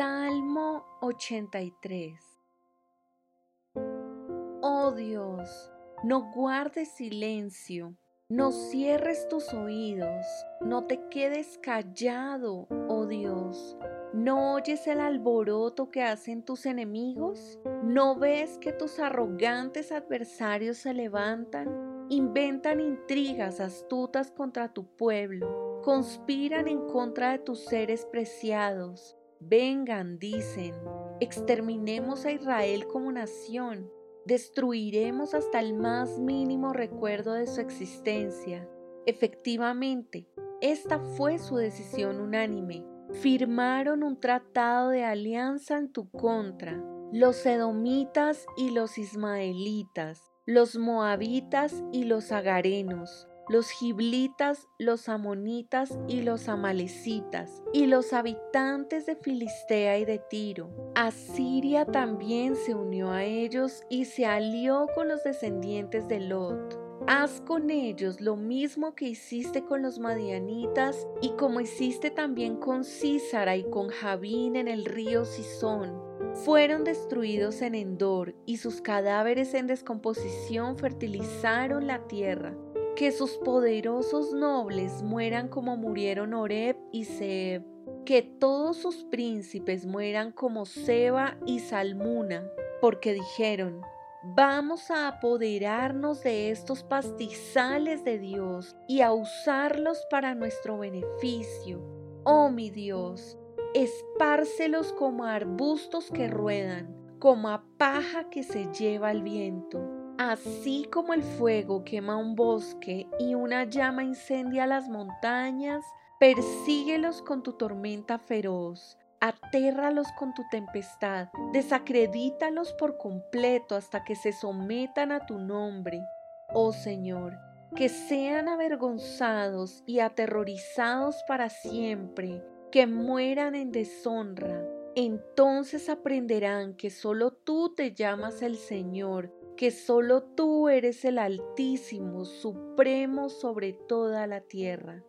Salmo 83 Oh Dios, no guardes silencio, no cierres tus oídos, no te quedes callado, oh Dios. ¿No oyes el alboroto que hacen tus enemigos? ¿No ves que tus arrogantes adversarios se levantan? Inventan intrigas astutas contra tu pueblo, conspiran en contra de tus seres preciados Vengan, dicen, exterminemos a Israel como nación, destruiremos hasta el más mínimo recuerdo de su existencia. Efectivamente, esta fue su decisión unánime. Firmaron un tratado de alianza en tu contra. Los edomitas y los ismaelitas, los moabitas y los agarenos, los giblitas, los amonitas y los amalecitas, y los habitantes de Filistea y de Tiro. Asiria también se unió a ellos y se alió con los descendientes de Lot. Haz con ellos lo mismo que hiciste con los madianitas y como hiciste también con Císara y con Javín en el río Sison. Fueron destruidos en Endor y sus cadáveres en descomposición fertilizaron la tierra que sus poderosos nobles mueran como murieron Oreb y Seb, que todos sus príncipes mueran como Seba y Salmuna, porque dijeron, vamos a apoderarnos de estos pastizales de Dios y a usarlos para nuestro beneficio. Oh mi Dios, espárcelos como arbustos que ruedan, como a paja que se lleva el viento. Así como el fuego quema un bosque y una llama incendia las montañas, persíguelos con tu tormenta feroz, atérralos con tu tempestad, desacredítalos por completo hasta que se sometan a tu nombre. Oh Señor, que sean avergonzados y aterrorizados para siempre, que mueran en deshonra. Entonces aprenderán que solo tú te llamas el Señor que solo tú eres el Altísimo, Supremo sobre toda la tierra.